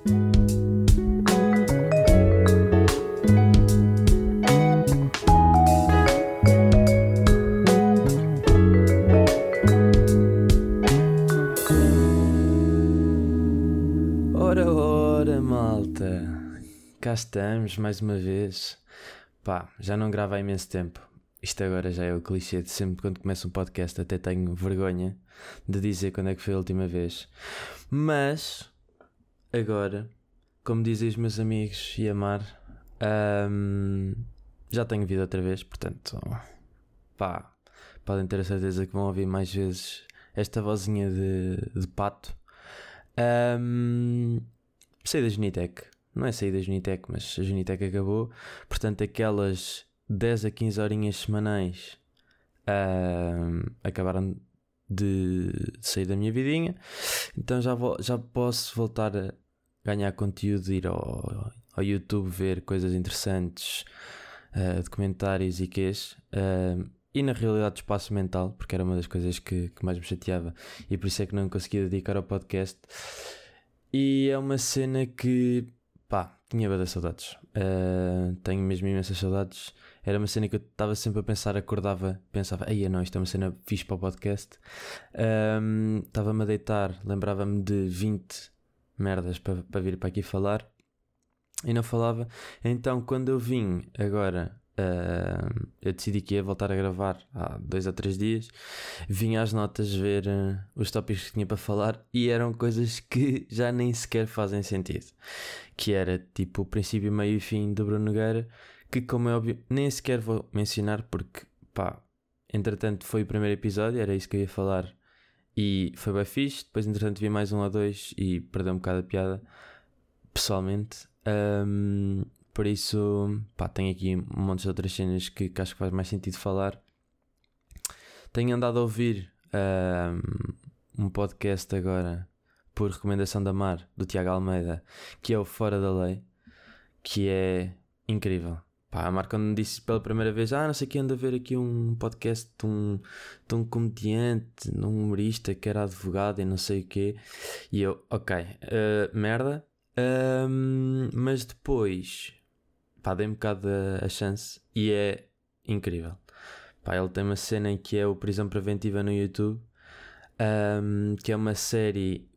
Ora, ora, malta. Cá estamos mais uma vez. Pá, já não gravo há imenso tempo. Isto agora já é o clichê de sempre quando começo um podcast, até tenho vergonha de dizer quando é que foi a última vez. Mas, agora, como dizem os meus amigos e amar, hum, já tenho vida outra vez, portanto, pá, podem ter a certeza que vão ouvir mais vezes esta vozinha de, de pato. Um, saí da Genitec. Não é sair da Genitec, mas a Genitec acabou. Portanto, aquelas 10 a 15 horinhas semanais um, acabaram de sair da minha vidinha. Então já, vou, já posso voltar a ganhar conteúdo, ir ao, ao YouTube ver coisas interessantes, uh, documentários e quês. Uh, e na realidade espaço mental, porque era uma das coisas que, que, mais me chateava e por isso é que não conseguia dedicar ao podcast. E é uma cena que, pá, tinha bada saudades. Uh, tenho mesmo imensas saudades. Era uma cena que eu estava sempre a pensar, acordava, pensava, ei, não, isto é uma cena fixe para o podcast. Estava-me a deitar, lembrava-me de 20 merdas para, para vir para aqui falar e não falava. Então, quando eu vim agora Uh, eu decidi que ia voltar a gravar há dois ou três dias. Vim às notas ver uh, os tópicos que tinha para falar e eram coisas que já nem sequer fazem sentido. Que era tipo o princípio, meio e fim do Bruno Nogueira, que, como é óbvio, nem sequer vou mencionar porque, pá, entretanto foi o primeiro episódio, era isso que eu ia falar e foi bem fixe. Depois, entretanto, vi mais um ou dois e perdeu um bocado a piada, pessoalmente. Um, por isso, pá, tenho aqui um monte de outras cenas que, que acho que faz mais sentido falar. Tenho andado a ouvir um, um podcast agora, por recomendação da Mar, do Tiago Almeida, que é o Fora da Lei, que é incrível. Pá, a Mar quando me disse pela primeira vez, ah, não sei que anda a ver aqui um podcast de um, de um comediante, de um humorista que era advogado e não sei o quê. E eu, ok, uh, merda. Um, mas depois pá, dei um bocado a, a, chance e é incrível. Pá, ele tem uma cena em que é o Prisão Preventiva no YouTube, um, que é uma série,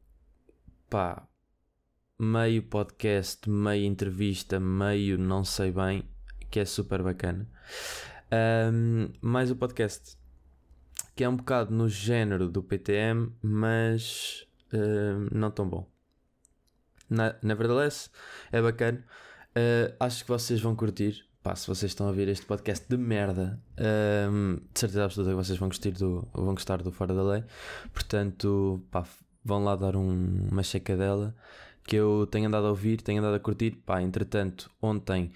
pá, meio podcast, meio entrevista, meio não sei bem, que é super bacana. Um, mais o podcast, que é um bocado no género do PTM, mas um, não tão bom. Na, nevertheless, é bacana. Uh, acho que vocês vão curtir. Pá, se vocês estão a ouvir este podcast de merda, um, de certeza absoluta que vocês vão gostar do, vão gostar do Fora da Lei. Portanto, pá, vão lá dar um, uma checadela que eu tenho andado a ouvir, tenho andado a curtir. Pá, entretanto, ontem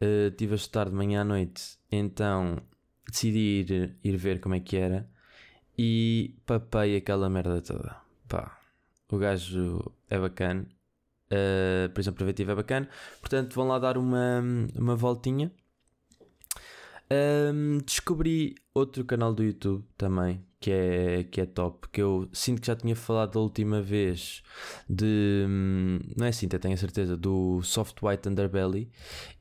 uh, a estudar de manhã à noite, então decidi ir, ir ver como é que era e papei aquela merda toda. Pá, o gajo é bacana Uh, prisão preventiva é bacana. Portanto, vão lá dar uma, uma voltinha. Um, descobri outro canal do YouTube também que é, que é top. Que eu sinto que já tinha falado da última vez de. Não é assim, tenho a certeza. Do Soft White Underbelly.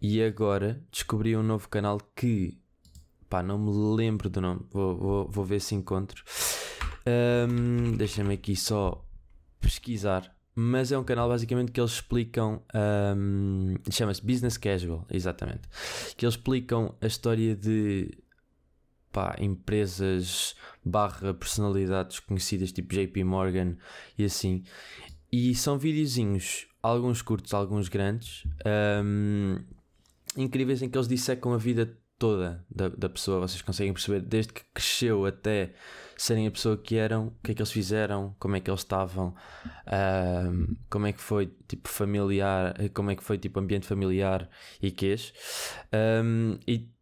E agora descobri um novo canal que. Pá, não me lembro do nome. Vou, vou, vou ver se encontro. Um, Deixa-me aqui só pesquisar mas é um canal basicamente que eles explicam. Um, Chama-se Business Casual, exatamente. Que eles explicam a história de pá, empresas barra personalidades conhecidas tipo JP Morgan e assim. E são videozinhos, alguns curtos, alguns grandes, um, incríveis em que eles dissecam a vida toda da, da pessoa. Vocês conseguem perceber desde que cresceu até serem a pessoa que eram, o que é que eles fizeram, como é que eles estavam, uh, como é que foi tipo familiar, como é que foi tipo ambiente familiar e quês. Um, e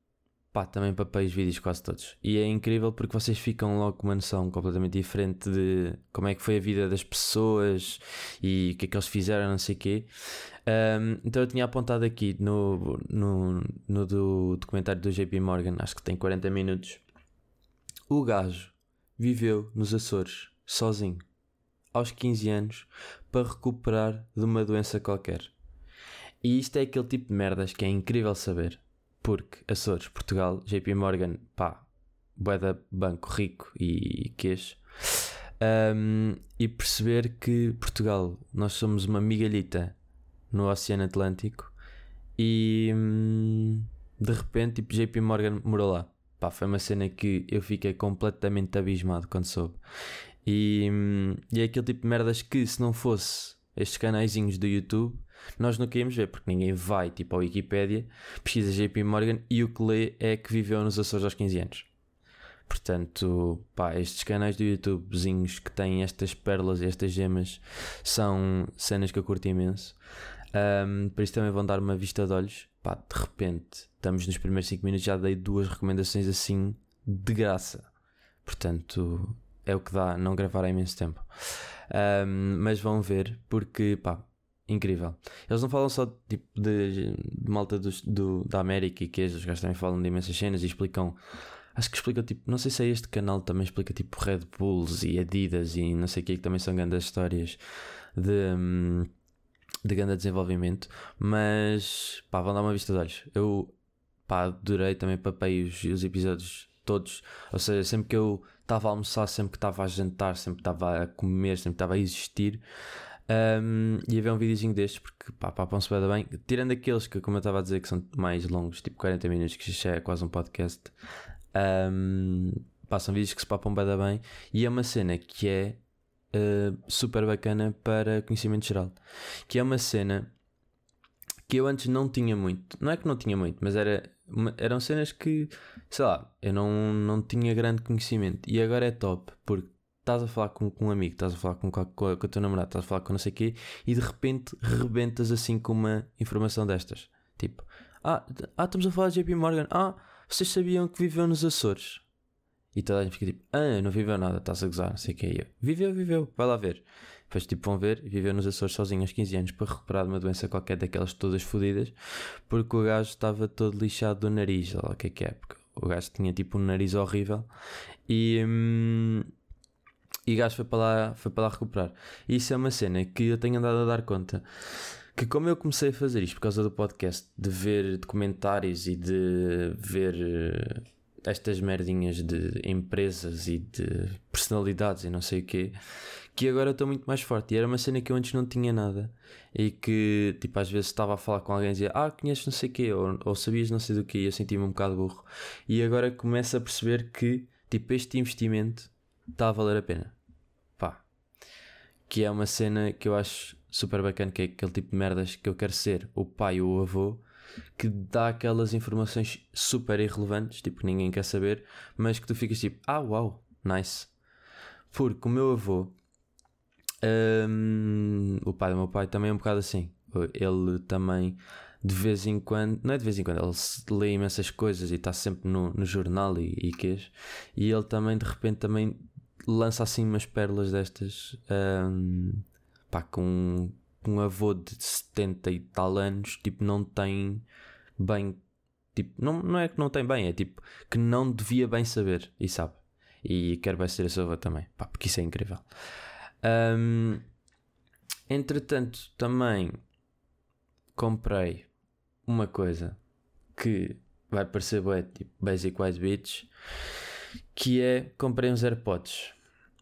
pá, também papéis vídeos quase todos. E é incrível porque vocês ficam logo com uma noção completamente diferente de como é que foi a vida das pessoas e o que é que eles fizeram, não sei o quê. Um, então eu tinha apontado aqui no, no, no do documentário do JP Morgan, acho que tem 40 minutos. O gajo viveu nos Açores, sozinho. aos 15 anos para recuperar de uma doença qualquer. E isto é aquele tipo de merdas que é incrível saber. Porque Açores, Portugal, JP Morgan, pá, boeda banco rico e queixo. Um, e perceber que Portugal, nós somos uma migalhita no Oceano Atlântico e hum, de repente tipo, JP Morgan morou lá. Pá, foi uma cena que eu fiquei completamente abismado quando soube. E, hum, e é aquele tipo de merdas que se não fosse estes canaizinhos do YouTube, nós não queríamos ver, porque ninguém vai tipo ao Wikipedia, pesquisa JP Morgan e o que lê é que viveu nos Açores aos 15 anos. Portanto, pá, estes canais do YouTubezinhos que têm estas pérolas e estas gemas são cenas que eu curto imenso. Um, por isso também vão dar uma vista de olhos. Pá, de repente, estamos nos primeiros 5 minutos, já dei duas recomendações assim de graça. Portanto, é o que dá não gravar há imenso tempo. Um, mas vão ver, porque pá, incrível. Eles não falam só tipo, de, de malta do, da América e que os gajos também falam de imensas cenas e explicam Acho que explica tipo, não sei se é este canal também explica tipo Red Bulls e Adidas e não sei o que que também são grandes histórias de, hum, de grande desenvolvimento, mas pá, vão dar uma vista de olhos. Eu pá, adorei também papei os, os episódios todos, ou seja, sempre que eu estava a almoçar, sempre que estava a jantar, sempre que estava a comer, sempre que estava a existir. Um, e ver um videozinho destes porque pá, papam-se bem, tirando aqueles que, como eu estava a dizer, que são mais longos, tipo 40 minutos, que já é quase um podcast. Um, passam vídeos que se papam bem, bem e é uma cena que é uh, super bacana para conhecimento geral. Que é uma cena que eu antes não tinha muito. Não é que não tinha muito, mas era, eram cenas que, sei lá, eu não, não tinha grande conhecimento. E agora é top, porque estás a falar com, com um amigo, estás a falar com, com, a, com a tua namorada, estás a falar com não sei o quê, e de repente rebentas assim com uma informação destas. Tipo, ah, ah estamos a falar de JP Morgan, ah vocês sabiam que viveu nos Açores? E toda a gente fica tipo, ah, não viveu nada, está-se a gozar, não sei o que é. Viveu, viveu, vai lá ver. Depois tipo vão ver, viveu nos Açores sozinho aos 15 anos para recuperar de uma doença qualquer daquelas todas fodidas, porque o gajo estava todo lixado do nariz, ou lá o que é que é, porque o gajo tinha tipo um nariz horrível e... Hum, e gajo foi para, lá, foi para lá recuperar. E isso é uma cena que eu tenho andado a dar conta que como eu comecei a fazer isto por causa do podcast, de ver documentários e de ver eh, estas merdinhas de empresas e de personalidades e não sei o quê, que agora estou muito mais forte. E era uma cena que eu antes não tinha nada. E que, tipo, às vezes estava a falar com alguém e dizia, ah, conheces não sei o quê, ou, ou sabias não sei do quê, e eu sentia-me um bocado burro. E agora começo a perceber que, tipo, este investimento está a valer a pena. Pá. Que é uma cena que eu acho super bacana, que é aquele tipo de merdas que eu quero ser o pai ou o avô, que dá aquelas informações super irrelevantes, tipo que ninguém quer saber, mas que tu ficas tipo, ah, uau, nice. Porque o meu avô, um, o pai do meu pai também é um bocado assim. Ele também de vez em quando, não é de vez em quando, ele lê imensas coisas e está sempre no, no jornal e, e queijo, e ele também de repente também lança assim umas pérolas destas um, pá, com um avô de 70 e tal anos, tipo, não tem bem. Tipo, não, não é que não tem bem, é tipo que não devia bem saber e sabe. E quero bem ser a sua avó também, pá, porque isso é incrível. Um, entretanto, também comprei uma coisa que vai parecer bué, tipo Basic White Beach, que é comprei uns AirPods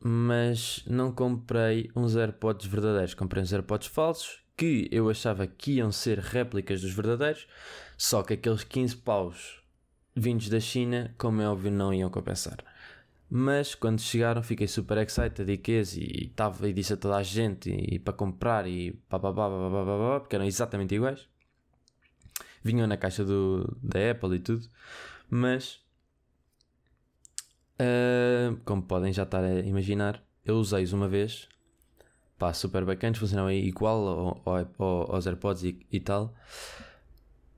mas não comprei uns AirPods verdadeiros. Comprei uns AirPods falsos que eu achava que iam ser réplicas dos verdadeiros, só que aqueles 15 paus vindos da China, como é óbvio, não iam compensar. Mas quando chegaram fiquei super excited e quis e estava e disse a toda a gente e, e para comprar e pá, pá, pá, pá, pá, pá, porque eram exatamente iguais. Vinham na caixa do, da Apple e tudo, mas Uh, como podem já estar a imaginar, eu usei-os uma vez, pá, super bacanas, funcionam igual ao, ao, aos AirPods e, e tal.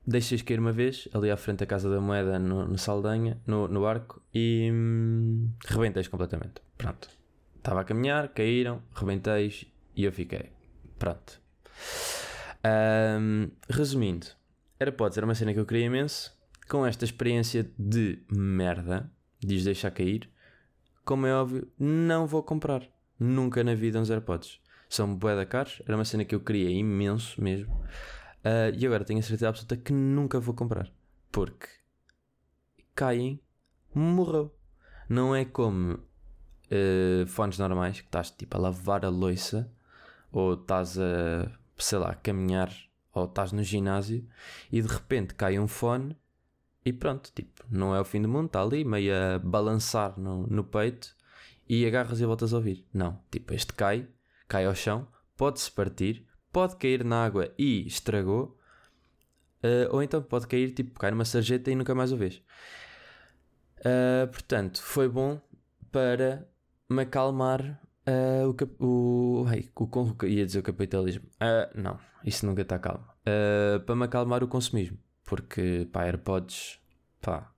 Deixei-os cair uma vez, ali à frente da Casa da Moeda, no, no Saldanha, no, no barco, e hum, rebentei-os completamente. Pronto. Estava a caminhar, caíram, rebentei-os e eu fiquei. Pronto. Um, resumindo, AirPods era uma cena que eu queria imenso. Com esta experiência de merda, diz deixar cair, como é óbvio, não vou comprar. nunca na vida uns AirPods. São bué caros, era uma cena que eu queria imenso mesmo. Uh, e agora tenho a certeza absoluta que nunca vou comprar. Porque caem, morreu. Não é como uh, fones normais, que estás tipo a lavar a louça, ou estás a, sei lá, caminhar, ou estás no ginásio, e de repente cai um fone e pronto, tipo, não é o fim do mundo, está ali meio a balançar no, no peito e agarras e voltas a ouvir. Não, tipo, este cai, cai ao chão, pode-se partir, pode cair na água e estragou, uh, ou então pode cair, tipo, cai numa sarjeta e nunca mais o vês. Uh, portanto, foi bom para me acalmar uh, o, o, ai, o, ia dizer o capitalismo. Uh, não, isso nunca está calmo. para me acalmar o consumismo porque pá, AirPods, pá,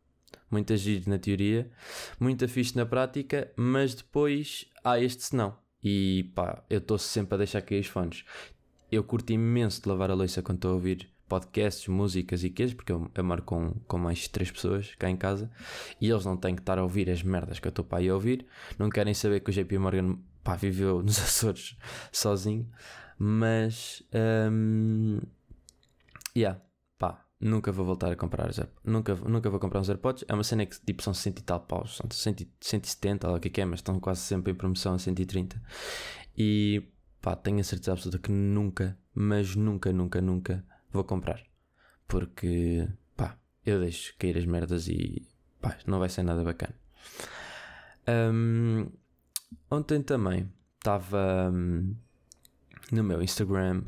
muita giro na teoria, muita fixe na prática, mas depois há este senão. E pá, eu estou sempre a deixar cair os fones. Eu curto imenso de lavar a louça quando estou a ouvir podcasts, músicas e queijos, porque eu, eu moro com, com mais três pessoas cá em casa e eles não têm que estar a ouvir as merdas que eu estou para aí a ouvir, não querem saber que o JP Morgan pá, viveu nos Açores sozinho, mas um, yeah, Nunca vou voltar a comprar os AirPods. Nunca, nunca vou comprar uns AirPods. É uma cena que tipo são 100 e tal paus, são 100, 170, ou o que é que é, mas estão quase sempre em promoção a 130. E pá, tenho a certeza absoluta que nunca, mas nunca, nunca, nunca vou comprar. Porque pá, eu deixo cair as merdas e pá, não vai ser nada bacana. Um, ontem também estava um, no meu Instagram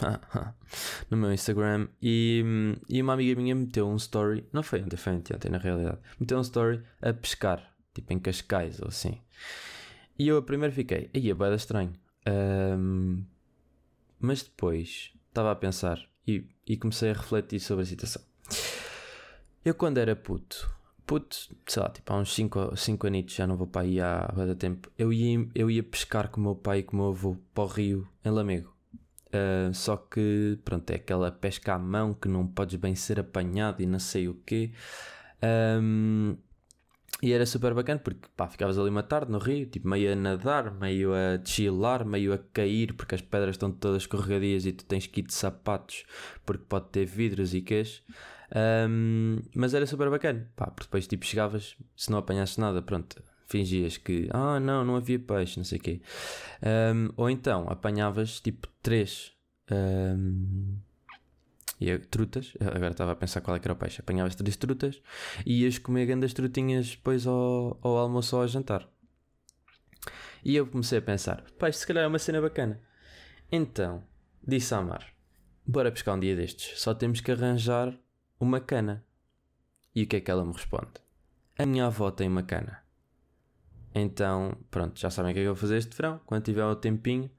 no meu Instagram e, e uma amiga minha meteu um story, não foi ontem, foi ontem, na realidade, meteu um story a pescar, tipo em Cascais ou assim. E eu a primeiro fiquei, aí é bada estranho. Um, mas depois estava a pensar e, e comecei a refletir sobre a situação. Eu quando era puto, puto, sei lá, tipo há uns 5 cinco anitos, já não vou para aí há muito tempo, eu ia, eu ia pescar com o meu pai e com o meu avô para o rio em Lamego. Uh, só que, pronto, é aquela pesca à mão que não podes bem ser apanhado e não sei o quê. Um, e era super bacana porque pá, ficavas ali uma tarde no rio, tipo meio a nadar, meio a chilar, meio a cair porque as pedras estão todas escorregadias e tu tens que ir de sapatos porque pode ter vidros e queixo. Um, mas era super bacana, pá, porque depois tipo chegavas, se não apanhasses nada, pronto, fingias que, ah, não, não havia peixe, não sei o quê. Um, ou então apanhavas tipo três um, trutas, agora estava a pensar qual é que era o peixe. Apanhavas três trutas e ias comer grandes trutinhas depois ao, ao almoço ou ao jantar. E eu comecei a pensar, peixe, se calhar é uma cena bacana. Então, disse à Mar, bora pescar um dia destes, só temos que arranjar uma cana. E o que é que ela me responde? A minha avó tem uma cana. Então, pronto, já sabem o que é que eu vou fazer este verão. Quando tiver o tempinho,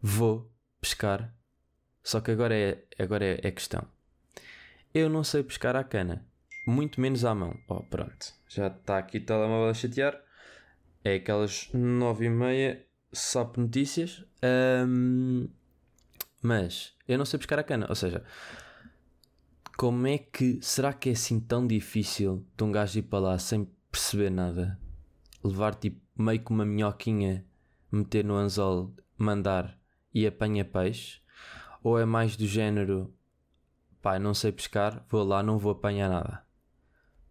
vou pescar. Só que agora é, agora é, é questão. Eu não sei pescar à cana, muito menos à mão. Oh, pronto, já está aqui o telemóvel a chatear. É aquelas nove e meia, SAP Notícias. Um, mas eu não sei pescar a cana. Ou seja, como é que. Será que é assim tão difícil de um gajo ir para lá sem perceber nada? Levar tipo meio que uma minhoquinha, meter no anzol, mandar e apanha peixe? Ou é mais do género, pá, não sei pescar, vou lá, não vou apanhar nada?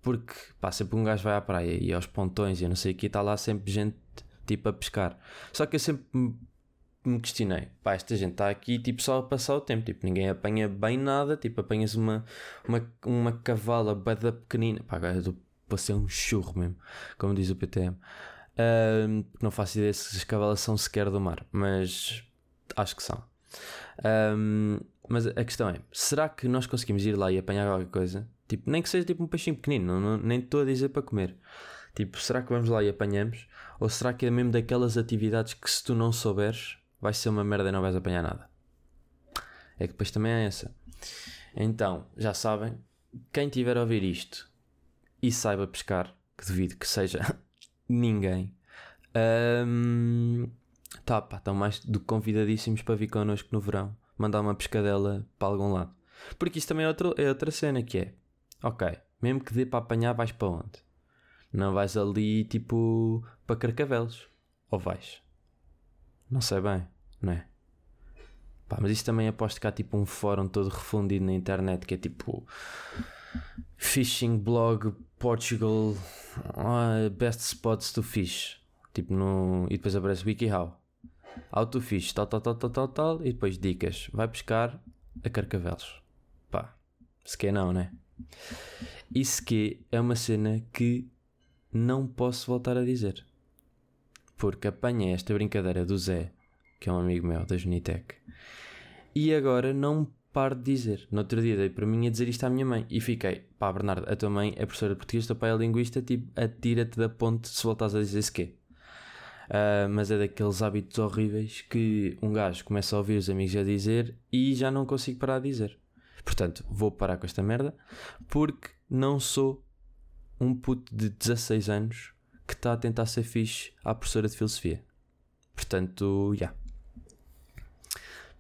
Porque, pá, sempre um gajo vai à praia e aos pontões e não sei o que, está lá sempre gente tipo a pescar. Só que eu sempre me, questionei, pá, esta gente está aqui tipo só a passar o tempo, tipo, ninguém apanha bem nada, tipo, apanhas uma, uma, uma cavala bada pequenina, pá, agora do para ser um churro mesmo, como diz o PTM. Uh, não faço ideia se as cavalas são sequer do mar, mas acho que são. Mas a questão é: será que nós conseguimos ir lá e apanhar qualquer coisa? Tipo, nem que seja tipo um peixinho pequenino, não, nem estou a dizer para comer. Tipo, será que vamos lá e apanhamos? Ou será que é mesmo daquelas atividades que se tu não souberes, vai ser uma merda e não vais apanhar nada? É que depois também é essa. Então, já sabem, quem tiver a ouvir isto e saiba pescar, que devido que seja ninguém, um, tá, pá, estão mais do que convidadíssimos para vir connosco no verão, mandar uma pescadela para algum lado. Porque isso também é, outro, é outra cena que é, ok, mesmo que dê para apanhar, vais para onde? Não vais ali tipo para Carcavelos, ou vais? Não sei bem, não é? Pá, mas isso também aposto que há tipo um fórum todo refundido na internet que é tipo Fishing Blog Portugal uh, Best Spots to Fish. Tipo no. E depois aparece WikiHow. Fish, tal, tal, tal, tal, tal, tal. E depois dicas. Vai pescar a carcavelos. Pá, se que não, né? Isso que é uma cena que não posso voltar a dizer. Porque apanhei esta brincadeira do Zé, que é um amigo meu da Junitec, e agora não paro de dizer. No outro dia dei para mim a dizer isto à minha mãe e fiquei, pá, Bernardo, a tua mãe é professora de português, teu pai é linguista, tipo, atira-te da ponte se voltares a dizer isso quê. Uh, mas é daqueles hábitos horríveis que um gajo começa a ouvir os amigos a dizer e já não consigo parar de dizer. Portanto, vou parar com esta merda porque não sou um puto de 16 anos que está a tentar ser fixe à professora de filosofia. Portanto, já. Yeah.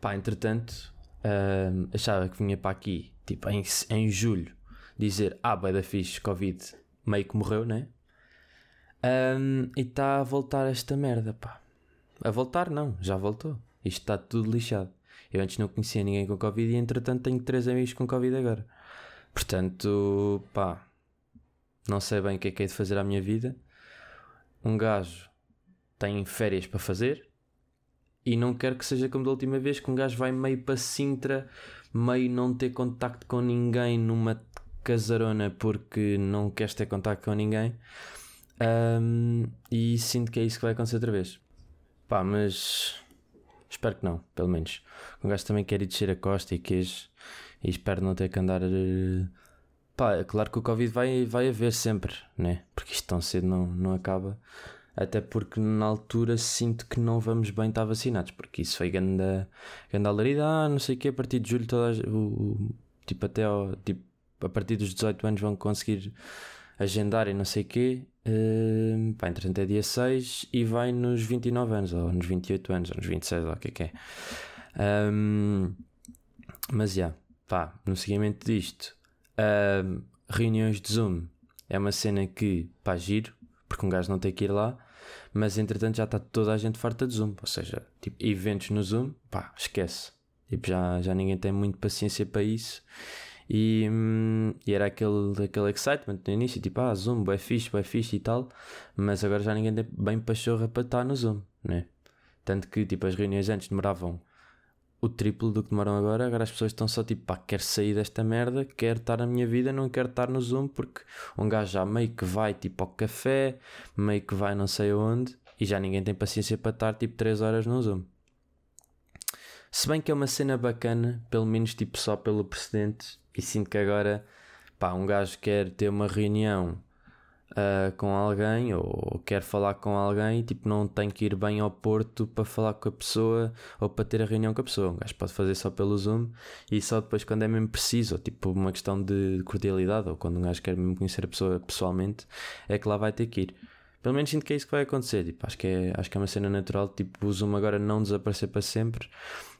Pá, entretanto, uh, achava que vinha para aqui, tipo, em, em julho, dizer: Ah, vai da fixe, Covid meio que morreu, né? Um, e está a voltar esta merda, pá. A voltar, não, já voltou. Isto está tudo lixado. Eu antes não conhecia ninguém com Covid e entretanto tenho três amigos com Covid agora. Portanto, pá, não sei bem o que é que é de fazer à minha vida. Um gajo tem férias para fazer e não quero que seja como da última vez que um gajo vai meio para Sintra, meio não ter contacto com ninguém numa casarona porque não queres ter contacto com ninguém. Um, e sinto que é isso que vai acontecer outra vez. Pá, mas espero que não, pelo menos. Um gajo também quer ir descer a costa e queijo e espero não ter que andar. Eh, pá, é claro que o Covid vai, vai haver sempre, né? Porque isto tão cedo não, não acaba. Até porque na altura sinto que não vamos bem estar vacinados, porque isso foi grande, grande alarido. Ah, não sei o que, a partir de julho, toda a, o, tipo, até ao, tipo, a partir dos 18 anos vão conseguir agendar e não sei o quê. Uh, pá, entretanto é dia 6 e vai nos 29 anos, ou nos 28 anos, ou nos 26, ou o que é que é. Um, mas já, yeah, pá, no seguimento disto, uh, reuniões de Zoom é uma cena que, pá, giro, porque um gajo não tem que ir lá, mas entretanto já está toda a gente farta de Zoom, ou seja, tipo, eventos no Zoom, pá, esquece. Tipo, já, já ninguém tem muito paciência para isso e, hum, e, era aquele, aquele excitement no início, tipo, ah, Zoom, é fixe, é fixe e tal, mas agora já ninguém tem bem pachorra para estar no Zoom, né? Tanto que, tipo, as reuniões antes demoravam o triplo do que demoram agora, agora as pessoas estão só tipo, pá, quero sair desta merda, quero estar na minha vida, não quero estar no Zoom, porque um gajo já meio que vai tipo ao café, meio que vai não sei onde, e já ninguém tem paciência para estar tipo 3 horas no Zoom. Se bem que é uma cena bacana, pelo menos tipo só pelo precedente, e sinto que agora, pá, um gajo quer ter uma reunião uh, com alguém ou quer falar com alguém, tipo, não tem que ir bem ao Porto para falar com a pessoa ou para ter a reunião com a pessoa. Um gajo pode fazer só pelo Zoom e só depois quando é mesmo preciso, ou tipo uma questão de cordialidade, ou quando um gajo quer mesmo conhecer a pessoa pessoalmente, é que lá vai ter que ir. Pelo menos sinto que é isso que vai acontecer. Tipo, acho, que é, acho que é uma cena natural. Tipo, o Zoom agora não desaparecer para sempre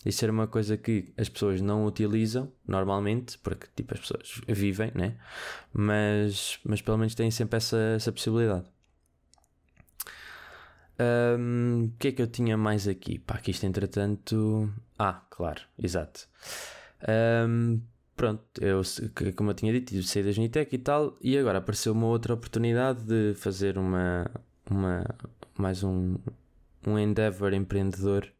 e ser uma coisa que as pessoas não utilizam normalmente, porque tipo, as pessoas vivem, né? Mas, mas pelo menos têm sempre essa, essa possibilidade. O um, que é que eu tinha mais aqui? Pá, que isto entretanto. Ah, claro, exato. Um, pronto, eu, como eu tinha dito, saí da Genitec e tal, e agora apareceu uma outra oportunidade de fazer uma, uma mais um, um endeavor empreendedor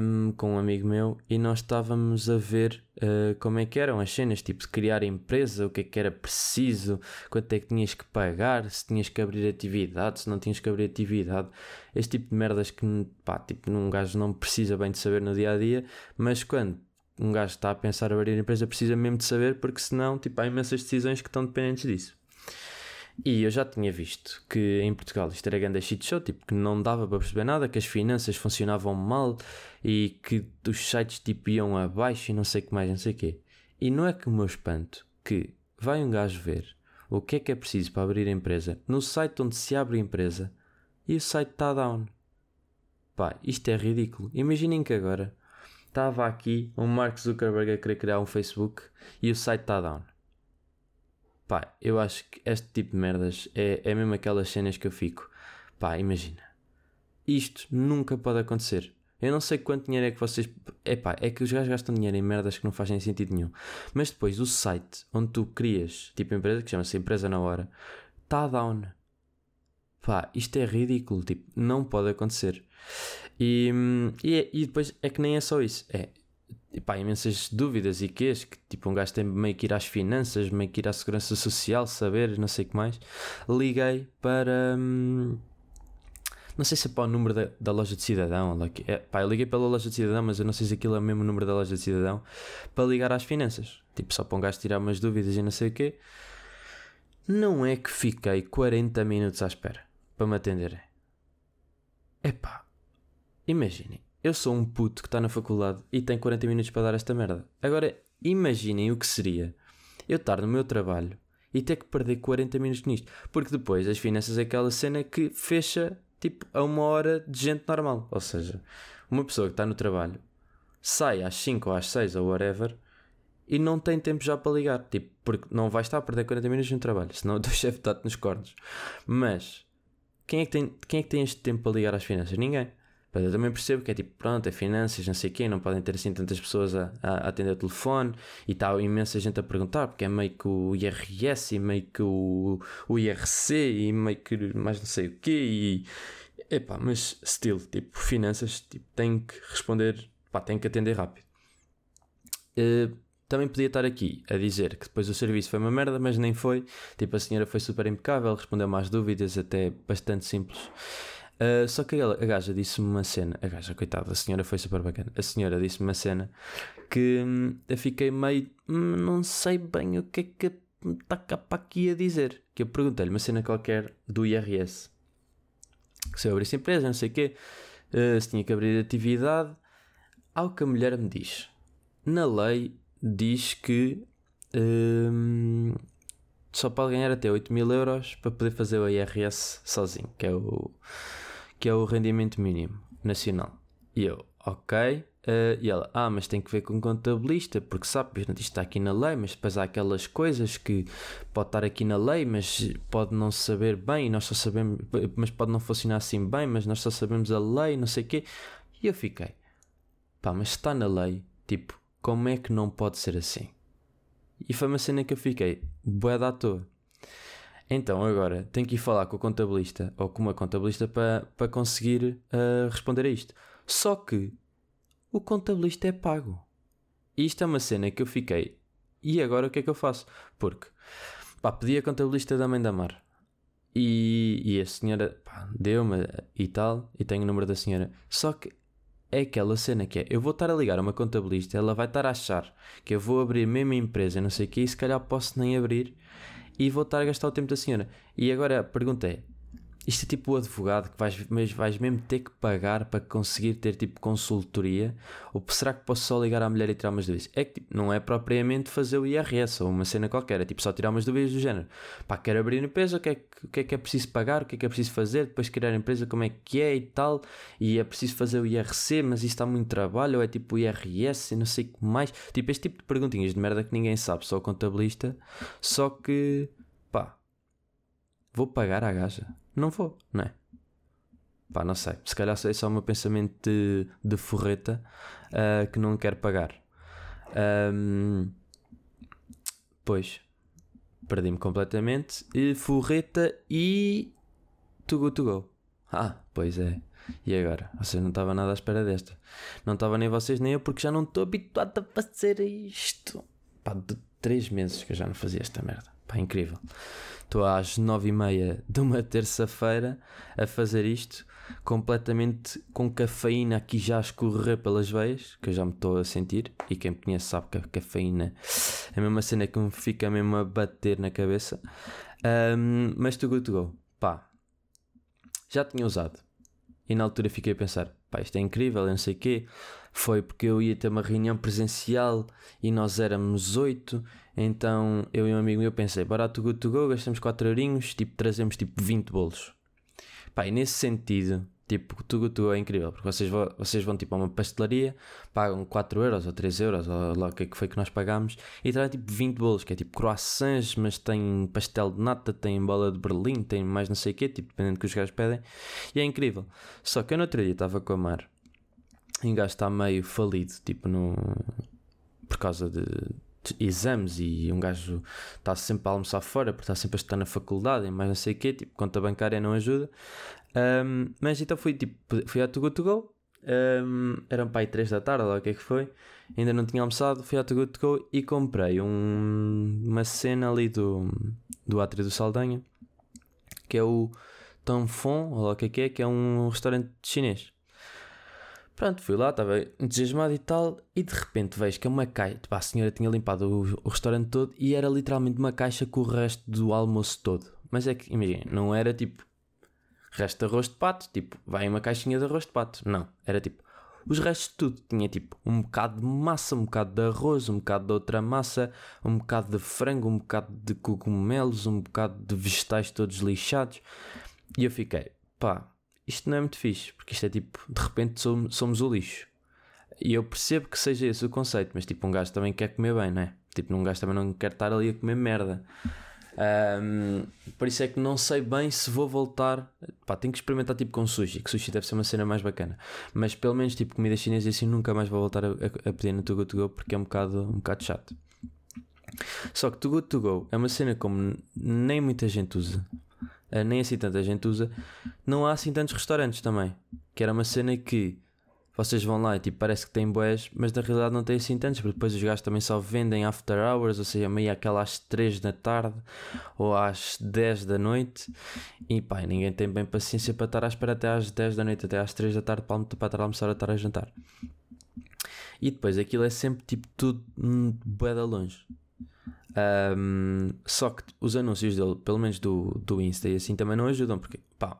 um, com um amigo meu e nós estávamos a ver uh, como é que eram as cenas, tipo de criar empresa, o que é que era preciso, quanto é que tinhas que pagar, se tinhas que abrir atividade, se não tinhas que abrir atividade, este tipo de merdas que pá, tipo, um gajo não precisa bem de saber no dia a dia, mas quando um gajo está a pensar abrir a empresa precisa mesmo de saber, porque senão tipo, há imensas decisões que estão dependentes disso. E eu já tinha visto que em Portugal isto era grande shit show, tipo, que não dava para perceber nada, que as finanças funcionavam mal e que os sites tipo iam abaixo e não sei o que mais, não sei o quê. E não é que o meu espanto que vai um gajo ver o que é que é preciso para abrir a empresa no site onde se abre a empresa e o site está down. Pá, isto é ridículo. Imaginem que agora estava aqui um Mark Zuckerberg a querer criar um Facebook e o site está down. Pá, eu acho que este tipo de merdas é, é mesmo aquelas cenas que eu fico. Pá, imagina. isto nunca pode acontecer. Eu não sei quanto dinheiro é que vocês. Epá, é que os gajos gastam dinheiro em merdas que não fazem sentido nenhum. Mas depois o site onde tu crias, tipo empresa, que chama-se Empresa na Hora, está down. Pá, isto é ridículo. Tipo, não pode acontecer. E, e, e depois é que nem é só isso. É, pá, imensas dúvidas e queixas que tipo um gajo tem meio que ir às finanças, meio que ir à segurança social, saber, não sei o que mais. Liguei para. Hum, não sei se é para o número da, da loja de cidadão. É, pá, eu liguei pela loja de cidadão, mas eu não sei se aquilo é o mesmo número da loja de cidadão para ligar às finanças. Tipo, só para um gajo tirar umas dúvidas e não sei o quê. Não é que fiquei 40 minutos à espera para me atenderem. Epá, imaginem, eu sou um puto que está na faculdade e tem 40 minutos para dar esta merda. Agora, imaginem o que seria eu estar no meu trabalho e ter que perder 40 minutos nisto. Porque depois as finanças é aquela cena que fecha tipo a uma hora de gente normal. Ou seja, uma pessoa que está no trabalho sai às 5 ou às 6 ou whatever e não tem tempo já para ligar. Tipo, porque não vai estar a perder 40 minutos no trabalho, senão o teu chefe está-te nos cornos. Mas quem é, que tem, quem é que tem este tempo para ligar às finanças? Ninguém. Mas eu também percebo que é tipo, pronto, é finanças, não sei o não podem ter assim tantas pessoas a, a atender o telefone e está imensa gente a perguntar, porque é meio que o IRS e meio que o, o IRC e meio que mais não sei o quê e... Epá, mas still, tipo, finanças, tipo, tem que responder, pá, tem que atender rápido. Uh, também podia estar aqui a dizer que depois o serviço foi uma merda, mas nem foi. Tipo, a senhora foi super impecável, respondeu mais dúvidas, até bastante simples. Uh, só que a gaja disse-me uma cena, a gaja, coitada, a senhora foi super bacana. A senhora disse-me uma cena que hum, eu fiquei meio, hum, não sei bem o que é que está cá aqui a dizer. Que eu perguntei-lhe uma cena qualquer do IRS, que se eu abrisse empresa, não sei o quê, uh, se tinha que abrir atividade. Ao que a mulher me diz, na lei diz que hum, só pode ganhar até 8 mil euros para poder fazer o IRS sozinho, que é o que é o rendimento mínimo nacional. E eu, ok. Uh, e ela, ah, mas tem que ver com contabilista, porque sabe, isto está aqui na lei, mas depois há aquelas coisas que pode estar aqui na lei, mas pode não saber bem, nós só sabemos, mas pode não funcionar assim bem, mas nós só sabemos a lei, não sei o quê. E eu fiquei, pá, mas está na lei, tipo, como é que não pode ser assim? E foi uma cena que eu fiquei, boa da toa. Então agora tenho que ir falar com o contabilista ou com uma contabilista para, para conseguir uh, responder a isto. Só que o contabilista é pago. E isto é uma cena que eu fiquei. E agora o que é que eu faço? Porque pá, pedi a contabilista da mãe da Mar. E, e a senhora deu-me e tal, e tenho o número da senhora. Só que é aquela cena que é: eu vou estar a ligar a uma contabilista, ela vai estar a achar que eu vou abrir a mesma empresa, não sei o que, e se calhar posso nem abrir e vou estar a gastar o tempo da senhora. E agora a pergunta é: isto é tipo o advogado que vais, mas vais mesmo ter que pagar para conseguir ter tipo consultoria? Ou será que posso só ligar à mulher e tirar umas dúvidas? É que tipo, não é propriamente fazer o IRS ou uma cena qualquer, é tipo só tirar umas dúvidas do género. Pá, quero abrir empresa, o que, é que, o que é que é preciso pagar, o que é que é preciso fazer, depois criar a empresa, como é que é e tal. E é preciso fazer o IRC, mas isso está muito trabalho, ou é tipo o IRS e não sei o que mais. Tipo, este tipo de perguntinhas de merda que ninguém sabe, só o contabilista. Só que, vou pagar à gaja. Não vou, não é? Pá, não sei. Se calhar é só o meu pensamento de, de forreta uh, que não quer pagar. Um, pois, perdi-me completamente. E forreta e. To go to go. Ah, pois é. E agora? Vocês não estava nada à espera desta. Não estava nem vocês nem eu, porque já não estou habituado a fazer isto. Pá, de 3 meses que eu já não fazia esta merda. Pá, incrível. Estou às nove e meia de uma terça-feira a fazer isto, completamente com cafeína aqui já a escorrer pelas veias, que eu já me estou a sentir. E quem me conhece sabe que a cafeína é a mesma cena que me fica mesmo a bater na cabeça. Um, mas to go to go, pá, já tinha usado. E na altura fiquei a pensar, pá, isto é incrível, eu não sei o quê. Foi porque eu ia ter uma reunião presencial e nós éramos oito então eu e um amigo meu pensei, barato good to go, gastamos 4 eurinhos, tipo, trazemos tipo 20 bolos. Pá, e nesse sentido, Tipo, tudo tu é incrível, porque vocês vão, vocês vão tipo a uma pastelaria, pagam 4 euros ou 3 euros, ou lá o que é foi que nós pagámos, e trazem tipo 20 bolos, que é tipo croissants, mas tem pastel de nata, tem bola de berlim, tem mais não sei o quê, tipo, dependendo do que os gajos pedem, e é incrível. Só que eu no outro dia estava com a Mar, e o gajo está meio falido, tipo, no... por causa de, exames e um gajo está sempre a almoçar fora porque está sempre a estar na faculdade e mais não sei o quê, tipo, conta bancária não ajuda. Um, mas então fui, tipo, fui à Too To Go, um, eram para aí 3 da tarde, lá o que é que foi, ainda não tinha almoçado, fui à Too To Go e comprei um, uma cena ali do, do Átrio do Saldanha, que é o Tanfon, ou o que é que é, que é um restaurante chinês. Pronto, fui lá, estava entusiasmado e tal, e de repente vejo que é uma caixa. Tipo, a senhora tinha limpado o, o, restaurante todo e era literalmente uma caixa com o resto do almoço todo. Mas é que, imagina, não era tipo resto de arroz de pato, tipo, vai uma caixinha de arroz de pato. Não, era tipo os restos de tudo. Tinha tipo um bocado de massa, um bocado de arroz, um bocado de outra massa, um bocado de frango, um bocado de cogumelos, um bocado de vegetais todos lixados. E eu fiquei, pá, isto não é muito fixe, porque isto é tipo, de repente somos, somos o lixo. E eu percebo que seja esse o conceito, mas tipo, um gajo também quer comer bem, não é? Tipo, um gajo também não quer estar ali a comer merda. Um, por isso é que não sei bem se vou voltar. Pá, tenho que experimentar tipo com sushi, que sushi deve ser uma cena mais bacana. Mas pelo menos tipo comida chinesa assim nunca mais vou voltar a, a, pedir no Too Good To Go porque é um bocado, um bocado chato. Só que Too Good To Go é uma cena como nem muita gente usa. Uh, nem assim tanta gente usa, não há assim tantos restaurantes também. Que era uma cena que vocês vão lá e tipo, parece que tem boés, mas na realidade não tem assim tantos, porque depois os gajos também só vendem after hours, ou seja, meio aquela às 3 da tarde ou às 10 da noite. E pá, ninguém tem bem paciência para estar à espera até às 10 da noite, até às 3 da tarde para, estar a almoçar ou estar a jantar. E depois aquilo é sempre tipo tudo hum, da longe. Um, só que os anúncios dele, pelo menos do, do Insta e assim, também não ajudam, porque pá,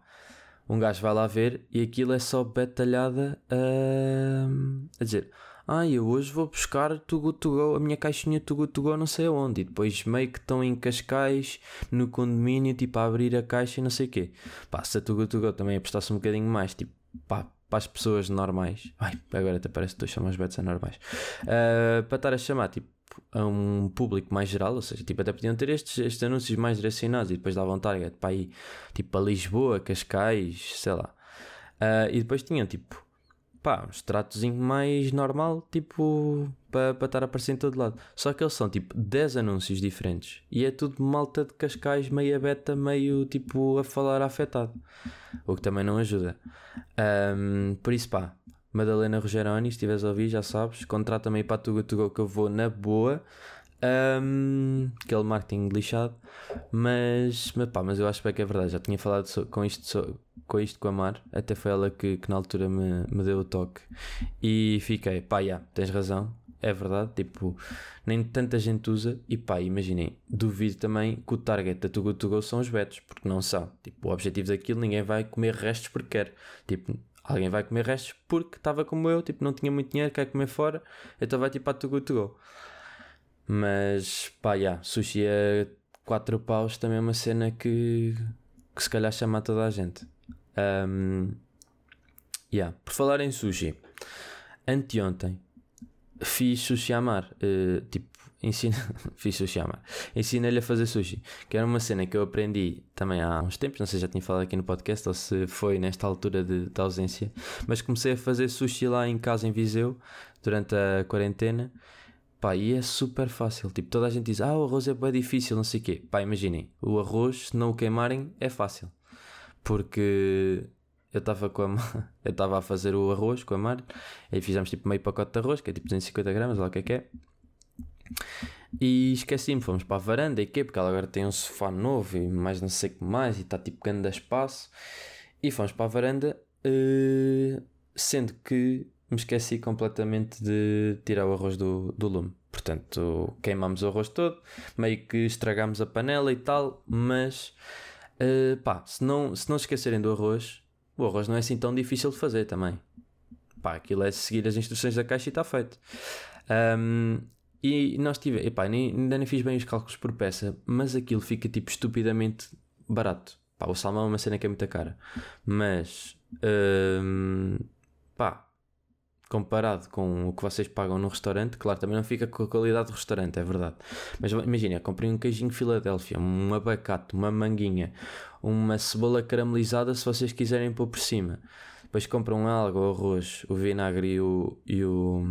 um gajo vai lá ver e aquilo é só betalhada a, dizer: Ah, eu hoje vou buscar Too Good To Go, a minha caixinha Too Good To Go, não sei aonde. E depois meio que estão em Cascais, no condomínio, tipo a abrir a caixa e não sei o quê. Pá, se a Too Good To Go também apostasse um bocadinho mais, tipo, pá, para as pessoas normais. Ai, agora até parece que estou a chamar os betos normais. Uh, para estar a chamar, tipo, a um público mais geral, ou seja, tipo, até podiam ter estes, estes anúncios mais direcionados e depois davam target para ir tipo para Lisboa, Cascais, sei lá. Uh, e depois tinham tipo, pá, um extratozinho mais normal, tipo, para, para estar a aparecer em todo lado. Só que eles são tipo 10 anúncios diferentes e é tudo malta de Cascais, meio beta, meio tipo a falar afetado, o que também não ajuda. Um, por isso, pá, Madalena Rogeroni, se estiveres a ouvir, já sabes, contrata-me aí para a Tuga Tuga que eu vou na boa. Um, aquele marketing lixado, mas, mas, pá, mas eu acho que é verdade. Já tinha falado so, com, isto, so, com isto com a Mar, até foi ela que, que na altura me, me deu o toque e fiquei, pá, já, tens razão, é verdade. Tipo, nem tanta gente usa. E pá, imaginem, duvido também que o target da Tuga Tuga são os betos, porque não são. Tipo, o objetivo daquilo, ninguém vai comer restos porque quer. Tipo, Alguém vai comer restos porque estava como eu, tipo, não tinha muito dinheiro, quer comer fora, então vai tipo a to go to go. Mas pá, yeah, sushi a 4 paus também é uma cena que, que se calhar chama a toda a gente. Um, yeah. Por falar em sushi, anteontem fiz sushi a mar, uh, tipo, ensina, fiz sushi ama. Ensinei-lhe a fazer sushi, que era uma cena que eu aprendi também há uns tempos, não sei se já tinha falado aqui no podcast ou se foi nesta altura de, de ausência, mas comecei a fazer sushi lá em casa em Viseu durante a quarentena. Pá, e é super fácil. Tipo, toda a gente diz: Ah, o arroz é bem difícil, não sei o quê. Pá, imaginem, o arroz, se não o queimarem, é fácil. Porque eu estava com a eu estava a fazer o arroz com a Mar, aí fizemos tipo meio pacote de arroz, que é tipo 250 gramas, lá o que é que é. E esqueci-me, fomos para a varanda e quê? Porque ela agora tem um sofá novo e mais não sei o que mais e está tipo grande espaço. E fomos para a varanda, uh, sendo que me esqueci completamente de tirar o arroz do, do lume. Portanto, queimamos o arroz todo, meio que estragámos a panela e tal, mas uh, pá, se não, se não esquecerem do arroz, o arroz não é assim tão difícil de fazer também. Pá, aquilo é seguir as instruções da caixa e está feito. Um, e nós tivemos, epá, nem, ainda nem fiz bem os cálculos por peça, mas aquilo fica tipo estupidamente barato. Pá, o salmão é uma cena que é muito cara, mas hum, pá, comparado com o que vocês pagam no restaurante, claro, também não fica com a qualidade do restaurante, é verdade. Mas imagina, comprei um queijinho Filadélfia, um abacate, uma manguinha, uma cebola caramelizada se vocês quiserem pôr por cima. Depois compram algo, o arroz, o vinagre e o. E o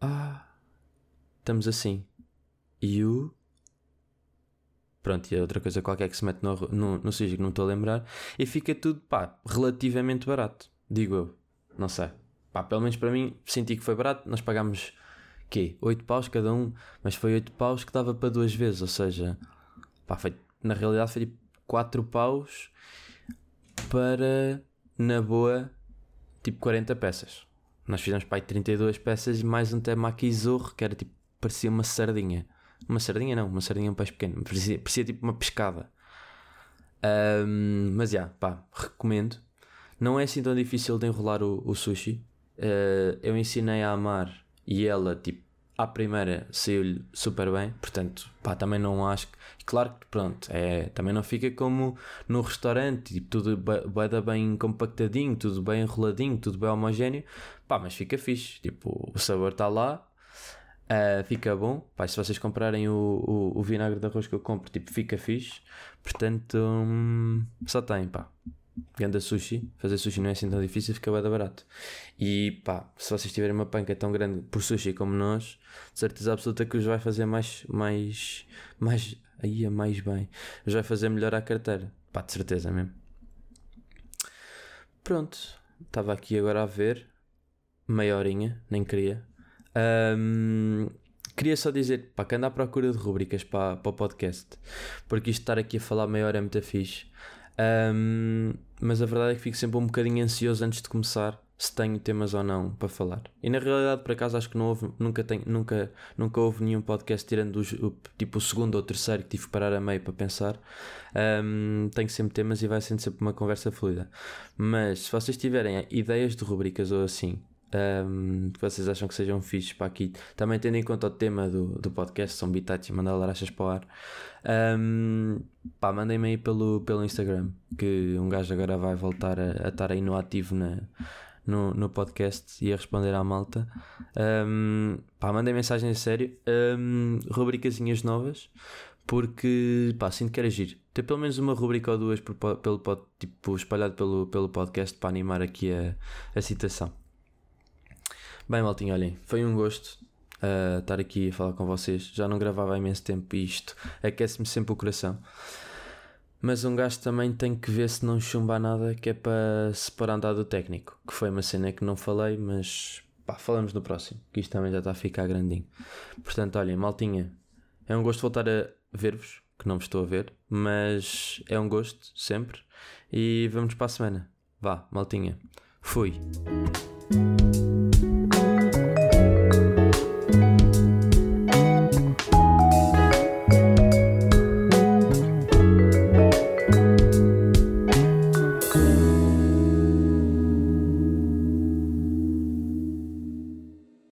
ah, estamos assim. E o. Pronto, e é outra coisa qualquer que se mete no, no, no que não estou a lembrar. E fica tudo, pá, relativamente barato. Digo eu. Não sei. Pá, pelo menos para mim, senti que foi barato. Nós pagámos, quê? 8 paus cada um. Mas foi 8 paus que dava para duas vezes. Ou seja, pá, foi, na realidade foi tipo 4 paus para, na boa, tipo 40 peças. Nós fizemos pá, 32 peças e mais um temaki zorro, que era tipo, parecia uma sardinha. Uma sardinha não, uma sardinha um peixe pequeno. Parecia, parecia tipo uma pescada. Um, mas já, yeah, pá, recomendo. Não é assim tão difícil de enrolar o, o sushi. Uh, eu ensinei a amar e ela, tipo, à primeira saiu-lhe super bem. Portanto, pá, também não acho que. Claro que, pronto, é, também não fica como no restaurante, tipo, tudo bem, bem compactadinho, tudo bem enroladinho, tudo bem homogéneo. Pá, mas fica fixe. Tipo, o sabor está lá, Uh, fica bom. Pá, se vocês comprarem o, o, o, vinagre de arroz que eu compro, tipo, fica fixe. Portanto, hum, só tem, pá. Ganda sushi. Fazer sushi não é assim tão difícil, fica bem barato. E pá, se vocês tiverem uma panca tão grande por sushi como nós, de certeza absoluta que os vai fazer mais. mais. mais. aí é mais bem. Os vai fazer melhor à carteira. Pá, de certeza mesmo. Pronto. Estava aqui agora a ver. Meia horinha, nem queria. Um, queria só dizer para que anda à procura de rubricas para, para o podcast, porque isto estar aqui a falar meia hora é muito fixe. Um, mas a verdade é que fico sempre um bocadinho ansioso antes de começar se tenho temas ou não para falar. E na realidade, por acaso, acho que não houve, nunca, tenho, nunca, nunca houve nenhum podcast tirando os, o, tipo o segundo ou terceiro que tive que parar a meio para pensar. Um, tenho sempre temas e vai sendo sempre uma conversa fluida. Mas se vocês tiverem ideias de rubricas ou assim, um, que vocês acham que sejam fixes para aqui. Também tendo em conta o tema do, do podcast, são bitates e mandar larachas para o ar. Um, pá, mandem-me aí pelo, pelo Instagram, que um gajo agora vai voltar a, a estar aí no ativo na, no, no podcast e a responder à malta. Um, pá, mandem mensagem a sério. Um, rubricazinhas novas, porque pá, sinto que era agir. Ter pelo menos uma rubrica ou duas por, pelo, tipo, espalhado pelo, pelo podcast para animar aqui a, a citação. Bem, maltinho, olhem, foi um gosto uh, estar aqui a falar com vocês. Já não gravava há imenso tempo e isto aquece-me sempre o coração. Mas um gajo também tem que ver se não chumba nada, que é para se parar andar do técnico. Que foi uma cena que não falei, mas pá, falamos no próximo, que isto também já está a ficar grandinho. Portanto, olhem, maltinha, é um gosto voltar a ver-vos, que não vos estou a ver, mas é um gosto, sempre. E vamos para a semana. Vá, maltinha. Fui.